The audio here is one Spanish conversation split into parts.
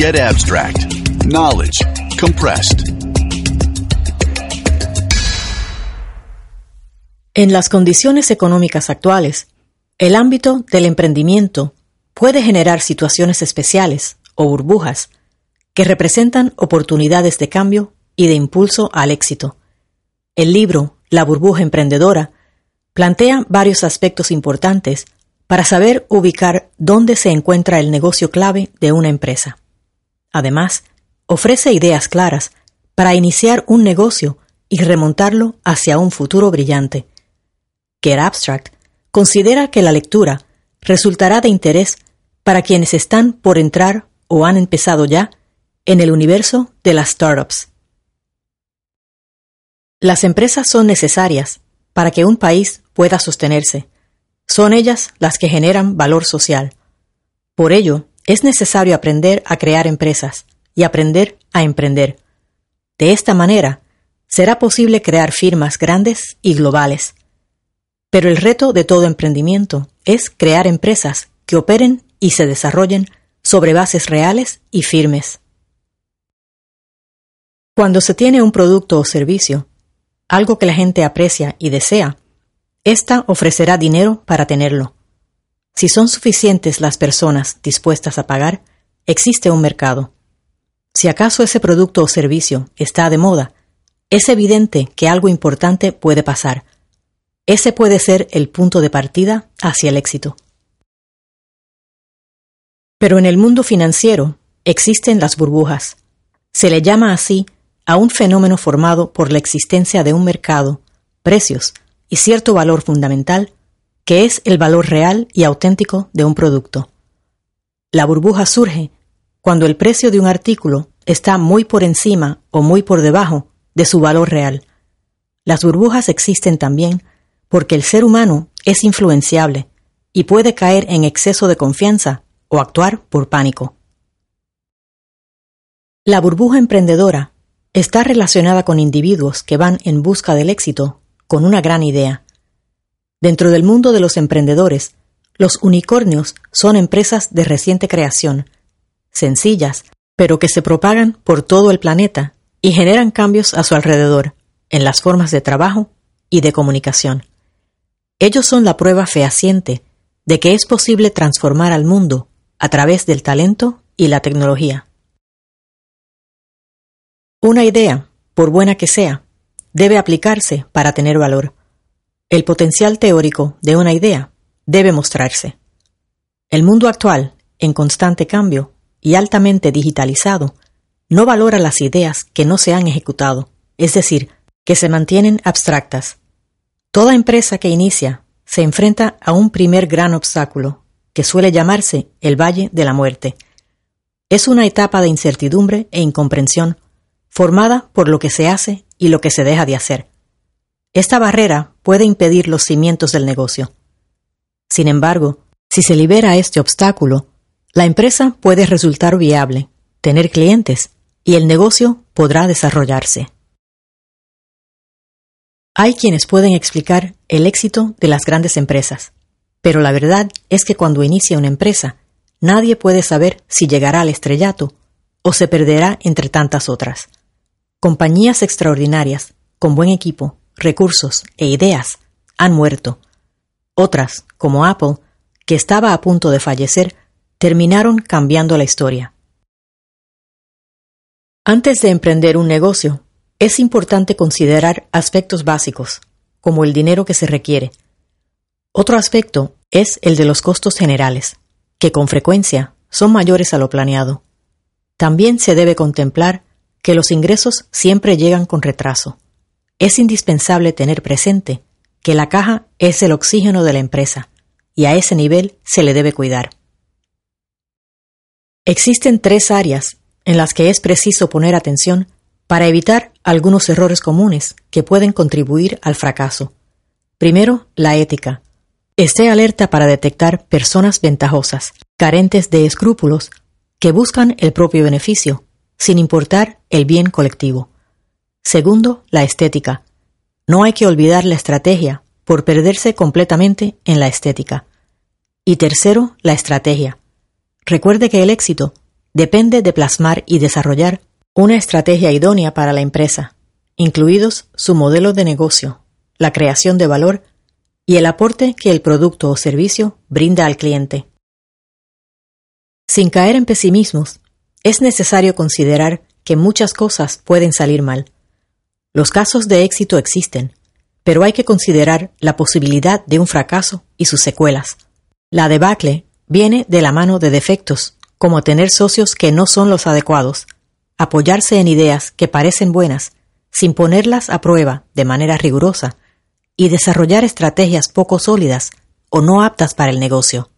Get abstract. Knowledge compressed. En las condiciones económicas actuales, el ámbito del emprendimiento puede generar situaciones especiales o burbujas que representan oportunidades de cambio y de impulso al éxito. El libro La burbuja emprendedora plantea varios aspectos importantes para saber ubicar dónde se encuentra el negocio clave de una empresa. Además, ofrece ideas claras para iniciar un negocio y remontarlo hacia un futuro brillante. Get Abstract considera que la lectura resultará de interés para quienes están por entrar o han empezado ya en el universo de las startups. Las empresas son necesarias para que un país pueda sostenerse. Son ellas las que generan valor social. Por ello, es necesario aprender a crear empresas y aprender a emprender. De esta manera, será posible crear firmas grandes y globales. Pero el reto de todo emprendimiento es crear empresas que operen y se desarrollen sobre bases reales y firmes. Cuando se tiene un producto o servicio, algo que la gente aprecia y desea, ésta ofrecerá dinero para tenerlo. Si son suficientes las personas dispuestas a pagar, existe un mercado. Si acaso ese producto o servicio está de moda, es evidente que algo importante puede pasar. Ese puede ser el punto de partida hacia el éxito. Pero en el mundo financiero existen las burbujas. Se le llama así a un fenómeno formado por la existencia de un mercado, precios y cierto valor fundamental que es el valor real y auténtico de un producto. La burbuja surge cuando el precio de un artículo está muy por encima o muy por debajo de su valor real. Las burbujas existen también porque el ser humano es influenciable y puede caer en exceso de confianza o actuar por pánico. La burbuja emprendedora está relacionada con individuos que van en busca del éxito con una gran idea Dentro del mundo de los emprendedores, los unicornios son empresas de reciente creación, sencillas, pero que se propagan por todo el planeta y generan cambios a su alrededor, en las formas de trabajo y de comunicación. Ellos son la prueba fehaciente de que es posible transformar al mundo a través del talento y la tecnología. Una idea, por buena que sea, debe aplicarse para tener valor. El potencial teórico de una idea debe mostrarse. El mundo actual, en constante cambio y altamente digitalizado, no valora las ideas que no se han ejecutado, es decir, que se mantienen abstractas. Toda empresa que inicia se enfrenta a un primer gran obstáculo, que suele llamarse el Valle de la Muerte. Es una etapa de incertidumbre e incomprensión, formada por lo que se hace y lo que se deja de hacer. Esta barrera puede impedir los cimientos del negocio. Sin embargo, si se libera este obstáculo, la empresa puede resultar viable, tener clientes y el negocio podrá desarrollarse. Hay quienes pueden explicar el éxito de las grandes empresas, pero la verdad es que cuando inicia una empresa, nadie puede saber si llegará al estrellato o se perderá entre tantas otras. Compañías extraordinarias, con buen equipo, recursos e ideas han muerto. Otras, como Apple, que estaba a punto de fallecer, terminaron cambiando la historia. Antes de emprender un negocio, es importante considerar aspectos básicos, como el dinero que se requiere. Otro aspecto es el de los costos generales, que con frecuencia son mayores a lo planeado. También se debe contemplar que los ingresos siempre llegan con retraso es indispensable tener presente que la caja es el oxígeno de la empresa y a ese nivel se le debe cuidar. Existen tres áreas en las que es preciso poner atención para evitar algunos errores comunes que pueden contribuir al fracaso. Primero, la ética. Esté alerta para detectar personas ventajosas, carentes de escrúpulos, que buscan el propio beneficio, sin importar el bien colectivo. Segundo, la estética. No hay que olvidar la estrategia por perderse completamente en la estética. Y tercero, la estrategia. Recuerde que el éxito depende de plasmar y desarrollar una estrategia idónea para la empresa, incluidos su modelo de negocio, la creación de valor y el aporte que el producto o servicio brinda al cliente. Sin caer en pesimismos, es necesario considerar que muchas cosas pueden salir mal. Los casos de éxito existen, pero hay que considerar la posibilidad de un fracaso y sus secuelas. La debacle viene de la mano de defectos, como tener socios que no son los adecuados, apoyarse en ideas que parecen buenas, sin ponerlas a prueba de manera rigurosa, y desarrollar estrategias poco sólidas o no aptas para el negocio.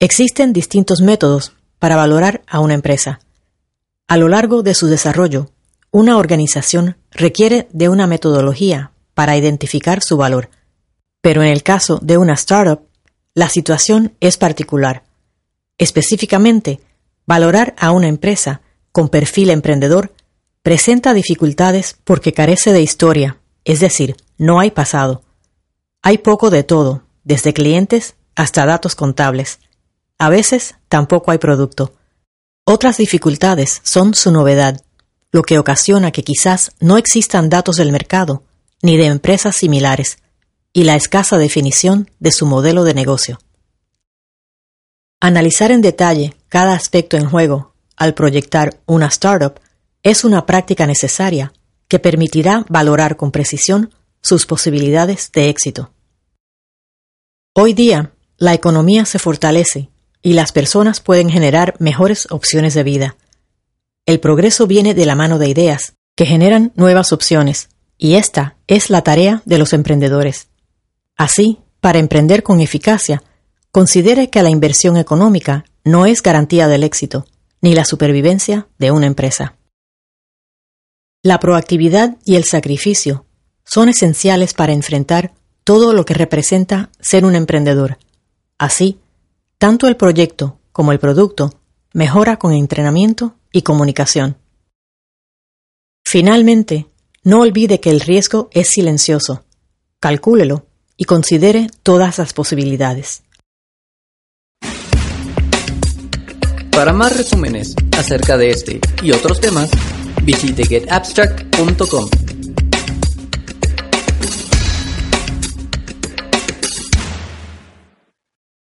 Existen distintos métodos para valorar a una empresa. A lo largo de su desarrollo, una organización requiere de una metodología para identificar su valor, pero en el caso de una startup, la situación es particular. Específicamente, valorar a una empresa con perfil emprendedor presenta dificultades porque carece de historia, es decir, no hay pasado. Hay poco de todo, desde clientes hasta datos contables. A veces tampoco hay producto. Otras dificultades son su novedad, lo que ocasiona que quizás no existan datos del mercado ni de empresas similares, y la escasa definición de su modelo de negocio. Analizar en detalle cada aspecto en juego al proyectar una startup es una práctica necesaria que permitirá valorar con precisión sus posibilidades de éxito. Hoy día, la economía se fortalece y las personas pueden generar mejores opciones de vida. El progreso viene de la mano de ideas que generan nuevas opciones, y esta es la tarea de los emprendedores. Así, para emprender con eficacia, considere que la inversión económica no es garantía del éxito, ni la supervivencia de una empresa. La proactividad y el sacrificio son esenciales para enfrentar todo lo que representa ser un emprendedor. Así, tanto el proyecto como el producto mejora con entrenamiento y comunicación. Finalmente, no olvide que el riesgo es silencioso. Calcúlelo y considere todas las posibilidades. Para más resúmenes acerca de este y otros temas, visite getabstract.com.